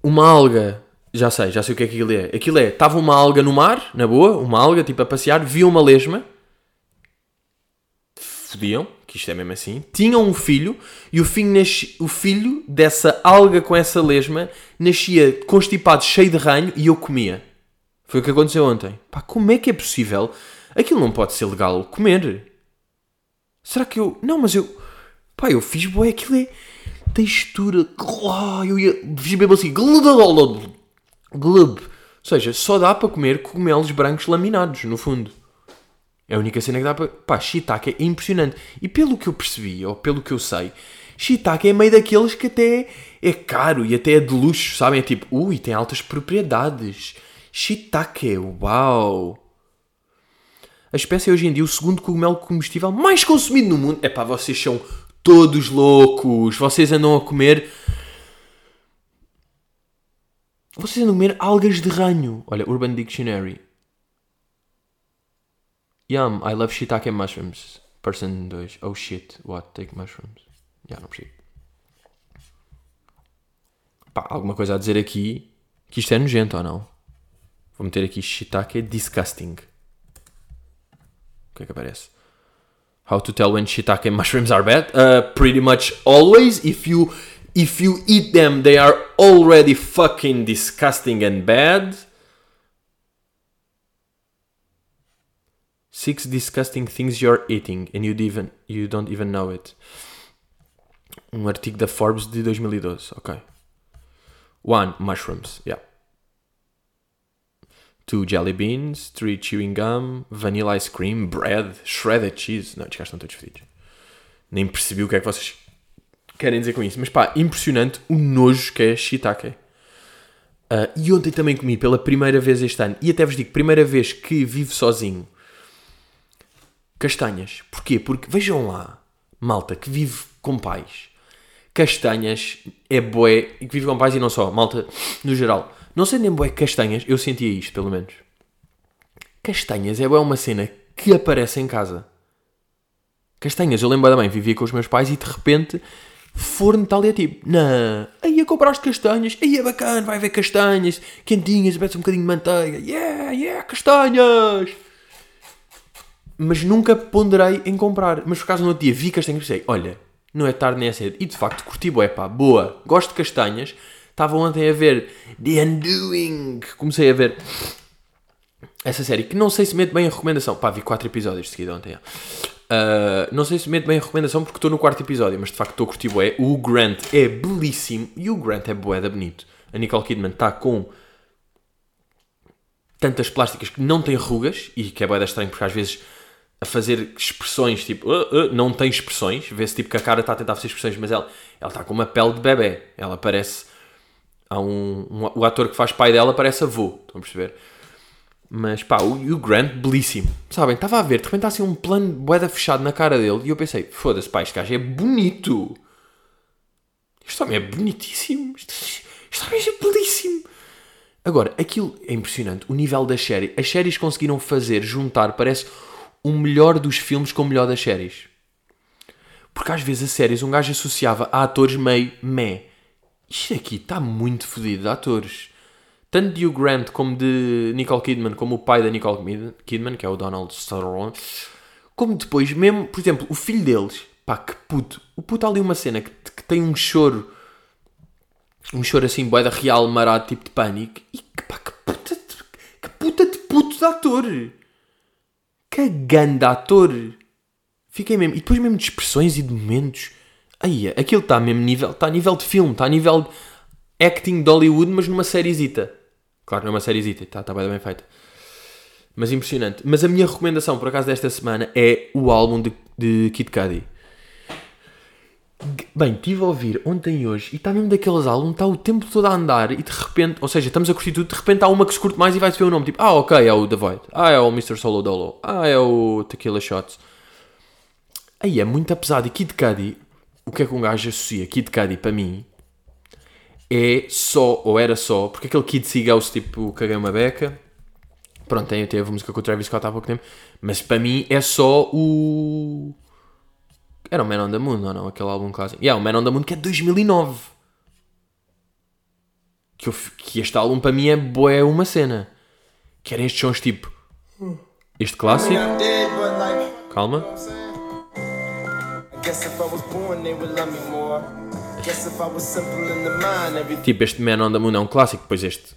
uma alga. Já sei, já sei o que é que aquilo é. Aquilo é. Estava uma alga no mar, na boa, uma alga, tipo a passear, viu uma lesma. Fodiam, que isto é mesmo assim. Tinham um filho e o filho, nasce, o filho dessa alga com essa lesma nascia constipado, cheio de ranho e eu comia. Foi o que aconteceu ontem. Pá, como é que é possível? Aquilo não pode ser legal comer. Será que eu. Não, mas eu. Pá, eu fiz boé, aquilo é. Textura. Ah, Eu ia. Mesmo assim. Glub. Ou seja, só dá para comer cogumelos brancos laminados, no fundo. É a única cena que dá para. Pá, shiitake é impressionante. E pelo que eu percebi, ou pelo que eu sei, shiitake é meio daqueles que até é caro e até é de luxo, sabem? É tipo, ui, tem altas propriedades. Shiitake, uau! A espécie é hoje em dia o segundo cogumelo comestível mais consumido no mundo. É pá, vocês são todos loucos. Vocês andam a comer. Vocês andam a comer algas de ranho. Olha, Urban Dictionary. Yum, I love shiitake mushrooms. Person 2. Oh shit, what? Take mushrooms. Já, não percebo. Pá, alguma coisa a dizer aqui que isto é nojento ou não? Vou meter aqui shiitake disgusting. O que é que aparece? How to tell when shiitake mushrooms are bad? Uh, pretty much always. If you if you eat them, they are already fucking disgusting and bad. Six disgusting things you're eating and you even you don't even know it. Um artigo da Forbes de 2012. Ok. One mushrooms. Yeah. Two jelly beans, three chewing gum, vanilla ice cream, bread, shredded cheese. Não, estes gajos estão todos fedidos. Nem percebi o que é que vocês querem dizer com isso. Mas pá, impressionante o nojo que é shiitake. Ah, e ontem também comi pela primeira vez este ano. E até vos digo, primeira vez que vivo sozinho. Castanhas. Porquê? Porque vejam lá, malta que vive com pais. Castanhas é boé. E que vive com pais e não só, malta no geral. Não sei nem boé castanhas, eu sentia isto pelo menos. Castanhas é bué uma cena que aparece em casa. Castanhas, eu lembro da mãe, vivia com os meus pais e de repente forno tal e é tipo, não, aí a compraste castanhas, aí é bacana, vai ver castanhas, quentinhas, bebe um bocadinho de manteiga, yeah, yeah, castanhas! Mas nunca ponderei em comprar. Mas por acaso no outro dia vi castanhas e pensei, olha, não é tarde nem é cedo. E de facto curti bué, pá, boa, gosto de castanhas. Estava ontem a ver The Undoing, comecei a ver essa série, que não sei se mete bem a recomendação. Pá, vi 4 episódios de seguida ontem. Uh, não sei se mete bem a recomendação porque estou no quarto episódio, mas de facto estou a curtir bué. O Grant é belíssimo e o Grant é bué da bonito. A Nicole Kidman está com tantas plásticas que não têm rugas e que é bué da estranho porque às vezes a fazer expressões tipo "Ah, ah", não tem expressões, vê-se tipo que a cara está a tentar fazer expressões, mas ela, ela está com uma pele de bebê. Ela parece. Há um, um- o ator que faz pai dela parece avô, estão a perceber? Mas pá, o Grant, belíssimo. Sabem, estava a ver, de repente está assim um plano boeda fechado na cara dele e eu pensei, foda-se, pá, este gajo é bonito. Este homem é bonitíssimo. Este, este homem é belíssimo. Agora, aquilo é impressionante, o nível da série. As séries conseguiram fazer, juntar, parece o melhor dos filmes com o melhor das séries. Porque às vezes as séries um gajo associava a atores meio meh. Isto aqui está muito fodido de atores. Tanto de Hugh Grant como de Nicole Kidman, como o pai da Nicole Kid- Kidman, que é o Donald Sutherland, como depois, mesmo, por exemplo, o filho deles, pá, que puto. O puto ali uma cena que, que tem um choro, um choro assim, boeda real, marado, tipo de pânico, e que pá, que puta de, que puta de puto de ator. Que grande ator. Fiquei mesmo, e depois mesmo de expressões e de momentos. Aí, aquilo está a mesmo nível, está a nível de filme, está a nível de acting de Hollywood, mas numa sériezita. Claro, não é uma sériezita, está tá bem, bem feita. Mas impressionante. Mas a minha recomendação, por acaso, desta semana é o álbum de, de Kid Cudi. Bem, estive a ouvir ontem e hoje e está mesmo daqueles álbuns, está o tempo todo a andar e de repente, ou seja, estamos a curtir tudo, de repente há uma que se curte mais e vai-se ver o nome, tipo, ah, ok, é o The Void, ah, é o Mr. Solo Dolo, ah, é o Tequila Shots. Aí é muito pesado e Kid Cudi, o que é que um gajo associa Kid Cudi para mim é só, ou era só, porque aquele Kid Seagulls tipo caguei uma beca, pronto, tem, teve música com o Travis Scott há pouco tempo, mas para mim é só o... Era o Man on the Moon, ou não? Aquele álbum clássico. Yeah, o Man on the Moon que é de 2009. Que, eu, que este álbum para mim é boé uma cena. Que eram estes sons tipo... Este clássico. Calma. Tipo, este Man on the Moon é um clássico. Depois este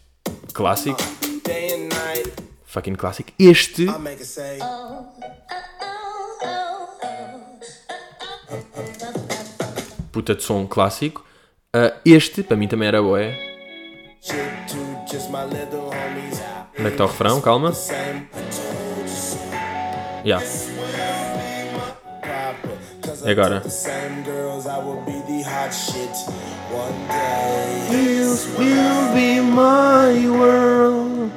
clássico. day and night, Fucking clássico. Este... I make it say, Puta de som clássico. Ah, este, para mim também era boé. shit to just my little homies. Onde é que está o refrão? Calma. Yeah. E agora? will be my world.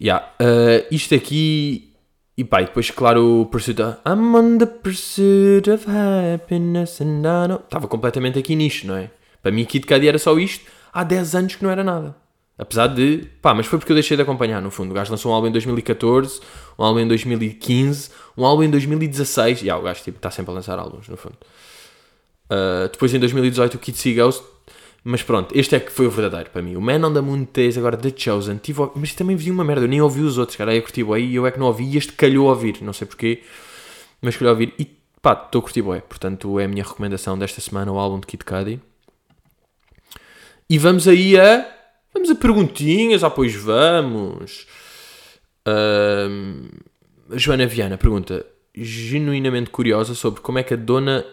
Yeah, uh, isto aqui. E pá, e depois, claro, o Pursuit of. I'm on the pursuit of happiness and I know. Estava completamente aqui nisto, não é? Para mim, Kid Cudi era só isto. Há 10 anos que não era nada. Apesar de. Pá, mas foi porque eu deixei de acompanhar, no fundo. O gajo lançou um álbum em 2014, um álbum em 2015, um álbum em 2016. E yeah, o gajo tipo, está sempre a lançar álbuns, no fundo. Uh, depois em 2018 o Kid Seagulls. Mas pronto, este é que foi o verdadeiro para mim. O Man on the Moon 3, agora The Chosen. Tive, mas também vi uma merda, eu nem ouvi os outros, cara. Aí eu curti bué e eu é que não ouvi e este calhou a ouvir, não sei porquê. mas escolhi ouvir e pá, estou a curtir bué. Portanto, é a minha recomendação desta semana, o álbum de Kid Cudi. E vamos aí a... Vamos a perguntinhas, ah, pois vamos. Joana Viana pergunta, genuinamente curiosa sobre como é que a dona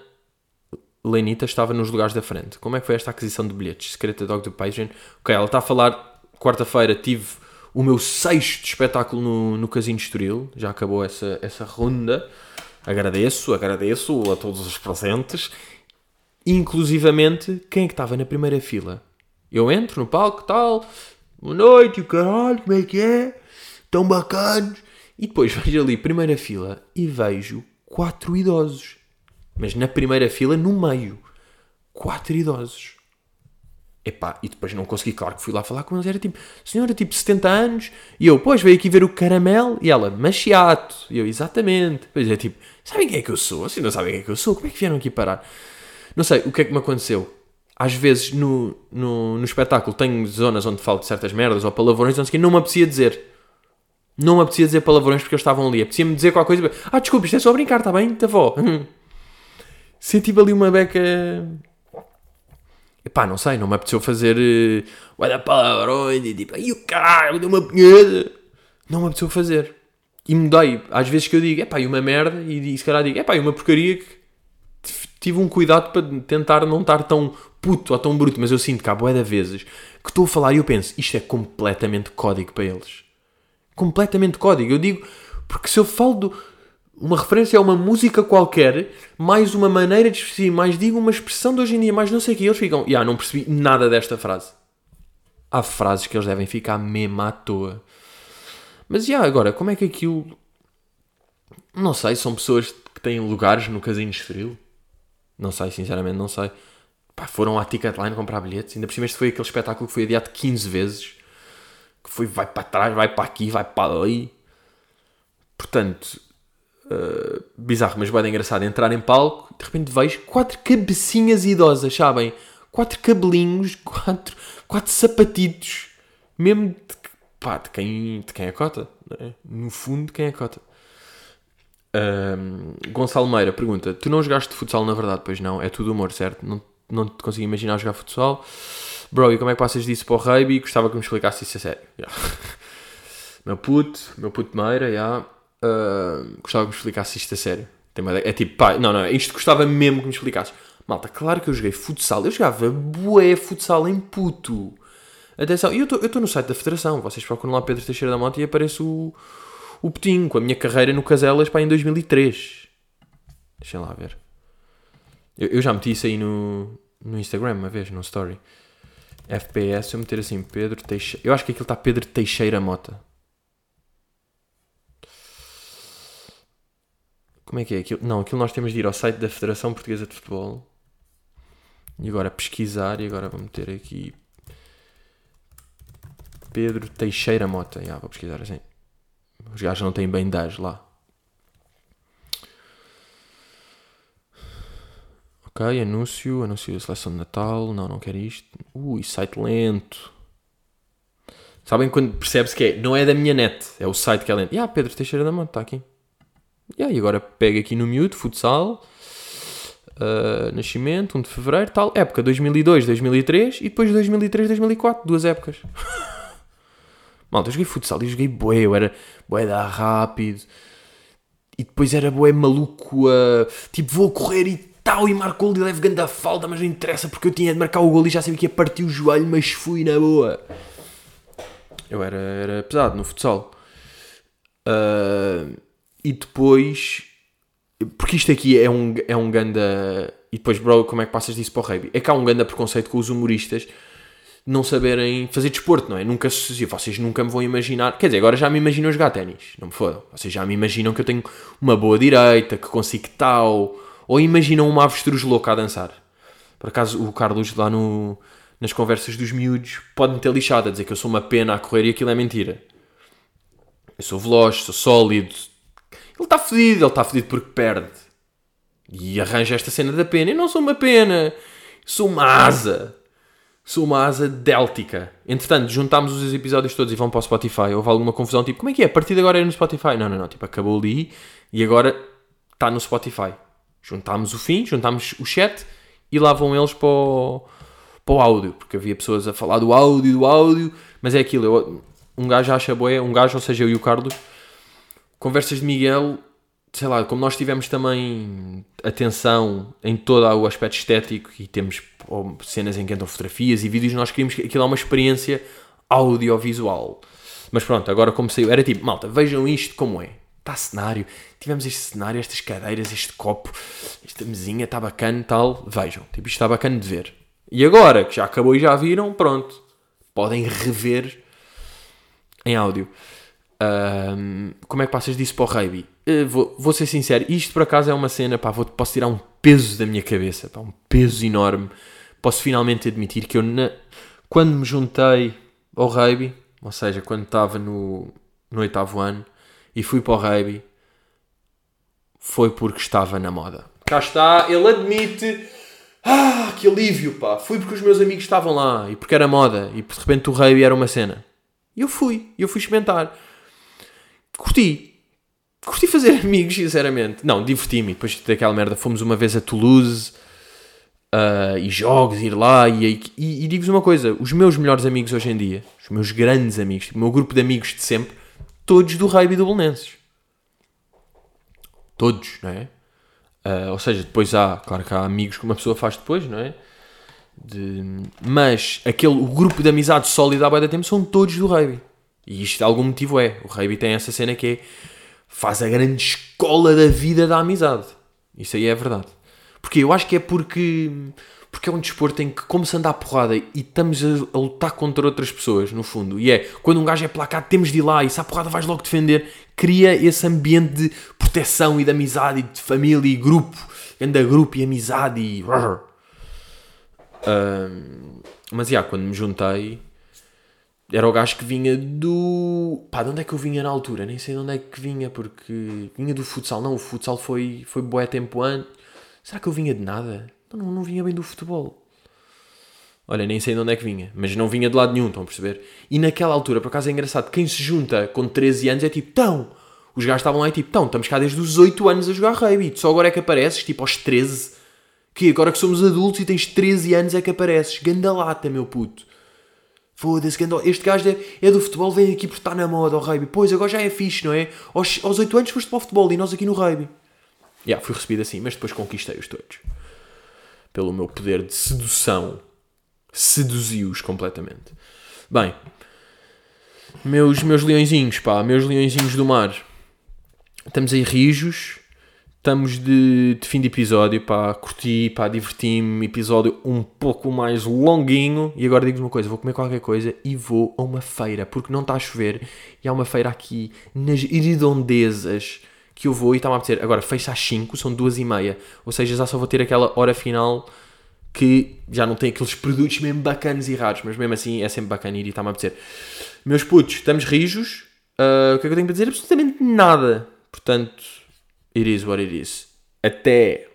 Lenita estava nos lugares da frente. Como é que foi esta aquisição de bilhetes? Secreta Dog do Patreon. Ok, ela está a falar. Quarta-feira tive o meu sexto espetáculo no, no Casino de Estoril. Já acabou essa, essa ronda. Agradeço, agradeço a todos os presentes. Inclusivamente, quem é que estava na primeira fila? Eu entro no palco, tal. Boa noite, o caralho, como é que é? Tão bacanos. E depois vejo ali, primeira fila, e vejo quatro idosos. Mas na primeira fila, no meio. Quatro idosos. Epá, e depois não consegui, claro que fui lá falar com eles. Era tipo, senhora, tipo 70 anos. E eu, pois, veio aqui ver o caramelo. E ela, machiato. E eu, exatamente. Pois é, tipo, sabem quem é que eu sou? Assim não sabem quem é que eu sou. Como é que vieram aqui parar? Não sei, o que é que me aconteceu? Às vezes no, no, no espetáculo tenho zonas onde falo de certas merdas ou palavrões, não sei o não me apetecia dizer. Não me apetecia dizer palavrões porque eles estavam ali. Apetecia-me dizer qualquer coisa. Ah, desculpa, isto é só brincar, está bem? Tá vó. Senti ali uma beca. Epá, não sei, não me apeteceu fazer. Uh, olha palavrões e tipo, ai o caralho, deu uma punheta. Não me apeteceu fazer. E mudei. Às vezes que eu digo, epá, e uma merda, e, e se calhar digo, epá, e uma porcaria que tive um cuidado para tentar não estar tão puto ou tão bruto, mas eu sinto que há bué de vezes que estou a falar e eu penso, isto é completamente código para eles. Completamente código. Eu digo, porque se eu falo de uma referência a uma música qualquer, mais uma maneira de expressar, mais digo uma expressão de hoje em dia, mais não sei o que, eles ficam, ah, não percebi nada desta frase. Há frases que eles devem ficar mesmo à toa. Mas, já, agora, como é que aquilo... Não sei, são pessoas que têm lugares no Casino de Estoril? Não sei, sinceramente, não sei. Pá, foram à Ticketline comprar bilhetes. Ainda por cima este foi aquele espetáculo que foi adiado 15 vezes. Que foi, vai para trás, vai para aqui, vai para ali. Portanto, uh, bizarro, mas bem engraçado. Entrar em palco, de repente vejo quatro cabecinhas idosas, sabem? Quatro cabelinhos, quatro, quatro sapatitos. Mesmo de, pá, de, quem, de quem é cota. não é? No fundo, de quem é cota. Gonçalo Meira pergunta: Tu não jogaste futsal na verdade? Pois não, é tudo humor, certo? Não, não te consigo imaginar jogar futsal. Bro, e como é que passas disso para o rugby? Gostava que me explicasse isso a sério. Yeah. meu puto, meu puto Meira, yeah. uh, gostava que me explicasse isto a sério. É tipo, pá, não, não, isto gostava mesmo que me explicasses. Malta, claro que eu joguei futsal. Eu jogava bué futsal em puto. Atenção, eu estou no site da Federação. Vocês procuram lá Pedro Teixeira da Mota e aparece o, o Petinho com a minha carreira no Caselas para em 2003. Deixem lá ver. Eu, eu já meti isso aí no, no Instagram uma vez, no story. FPS, eu meter assim Pedro Teixeira. Eu acho que aquilo está Pedro Teixeira Mota. Como é que é aquilo? Não, aquilo nós temos de ir ao site da Federação Portuguesa de Futebol. E agora pesquisar. E agora vou meter aqui Pedro Teixeira Mota. Já, vou pesquisar assim. Os gajos não têm bem 10 lá. Ok, anúncio, anúncio da seleção de Natal. Não, não quero isto. Ui, site lento. Sabem quando percebe-se que é? Não é da minha net, é o site que é lento. Ah, Pedro Teixeira da Mota, está aqui. Yeah, e agora pega aqui no mute, futsal, uh, nascimento, 1 de fevereiro, tal, época 2002, 2003 e depois 2003, 2004, duas épocas. Malta, eu joguei futsal e joguei bué, eu era bué da rápido e depois era bué maluco a tipo vou correr e tal e marco o gol e levo grande a falta, mas não interessa porque eu tinha de marcar o gol e já sabia que ia partir o joelho, mas fui na boa. Eu era, era pesado no futsal. Uh, e depois, porque isto aqui é um, é um ganda. E depois, bro, como é que passas disso para o rugby? É que há um ganda preconceito com os humoristas não saberem fazer desporto, não é? Nunca se. Vocês nunca me vão imaginar. Quer dizer, agora já me imaginam jogar ténis. Não me fodam. Vocês já me imaginam que eu tenho uma boa direita, que consigo tal. Ou imaginam uma avestruz louca a dançar. Por acaso, o Carlos lá no, nas conversas dos miúdos pode-me ter lixado a dizer que eu sou uma pena a correr e aquilo é mentira. Eu sou veloz, sou sólido. Ele está fedido, ele está fedido porque perde. E arranja esta cena da pena. Eu não sou uma pena, sou uma asa. Sou uma asa déltica. Entretanto, juntámos os episódios todos e vão para o Spotify. Houve alguma confusão, tipo, como é que é? A partir de agora é no Spotify. Não, não, não. Tipo, acabou ali e agora está no Spotify. Juntámos o fim, juntámos o chat e lá vão eles para o, para o áudio, porque havia pessoas a falar do áudio, do áudio, mas é aquilo, eu- um gajo acha boé, um gajo, ou seja, eu e o Carlos, conversas de Miguel, sei lá, como nós tivemos também atenção em todo o aspecto estético e temos oh, cenas em que entram fotografias e vídeos, nós queríamos que aquilo é uma experiência audiovisual. Mas pronto, agora como saiu, era tipo, malta, vejam isto como é. Está cenário, tivemos este cenário, estas cadeiras, este copo, esta mesinha, está bacana tal, vejam, tipo, isto está bacana de ver. E agora, que já acabou e já viram, pronto, podem rever em áudio. Ahm, como é que passas disso para o Reiby? Eh, vou, vou ser sincero, isto por acaso é uma cena, pá, vou, posso tirar um peso da minha cabeça, pá, um peso enorme. Posso finalmente admitir que eu, na- quando me juntei ao Reiby, ou seja, quando estava no, no oitavo ano e fui para o Reiby, foi porque estava na moda. Cá está, ele admite. Ah, que alívio, pá. Fui porque os meus amigos estavam lá e porque era moda e de repente o Reiby era uma cena. E eu fui, eu fui experimentar. Curti. Curti fazer amigos, sinceramente. Não, diverti-me. Depois daquela merda, fomos uma vez a Toulouse ah, e jogos, ir lá. E, e, e digo-vos uma coisa: os meus melhores amigos hoje em dia, os meus grandes amigos, o meu grupo de amigos de sempre, todos do Raibe do Belenenses. Todos, não é? Ah, ou seja, depois há, claro que há amigos que uma pessoa faz depois, não é? De- mas aquele o grupo de amizade sólido há de tempo são todos do Reiby. E isto de algum motivo é. O Reiby tem essa cena que é faz a grande escola da vida da amizade. Isso aí é verdade. Porque eu acho que é porque porque é um desporto em que como se anda à porrada e estamos a, a lutar contra outras pessoas, no fundo. E é, quando um gajo é placado, temos de ir lá e se à porrada vais logo defender, cria esse ambiente de proteção e de amizade e de família e grupo. Anda grupo e amizade e... Ahm, mas, já, quando me juntei, era o gajo que vinha do... Pá, de onde é que eu vinha na altura? Nem sei de onde é que vinha, porque... Vinha do futsal. Não, o futsal foi, foi bué tempo antes. Será que eu vinha de nada? Não, não, não vinha bem do futebol. Olha, nem sei de onde é que vinha, mas não vinha de lado nenhum, estão a perceber? E naquela altura, por acaso é engraçado, quem se junta com 13 anos é tipo, tão, os gajos estavam lá e tipo, tão, estamos cá desde os 8 anos a jogar rugby, só agora é que apareces, tipo aos 13, que agora que somos adultos e tens 13 anos é que apareces, ganda lata, meu puto. Foda-se, ganda- este gajo é, é do futebol, vem aqui porque está na moda, o rugby. Pois, agora já é fixe, não é? Aos, aos 8 anos foste para o futebol e nós aqui no rugby. Já, fui recebido assim, mas depois conquistei-os todos. Pelo meu poder de sedução. Seduzi-os completamente. Bem, meus, meus leõezinhos, pá, meus leõezinhos do mar. Estamos aí rijos. Estamos de, de fim de episódio, pá, curti, pá, diverti-me. Episódio um pouco mais longuinho. E agora digo-vos uma coisa: vou comer qualquer coisa e vou a uma feira, porque não está a chover. E há uma feira aqui nas redondezas que eu vou e está-me a dizer Agora, fecha às 5, são duas e meia. Ou seja, já só vou ter aquela hora final que já não tem aqueles produtos mesmo bacanas e raros, mas mesmo assim é sempre bacana ir e está-me a dizer. Meus putos, estamos rijos. Uh, o que é que eu tenho para dizer? Absolutamente nada. Portanto, it is what it is. Até!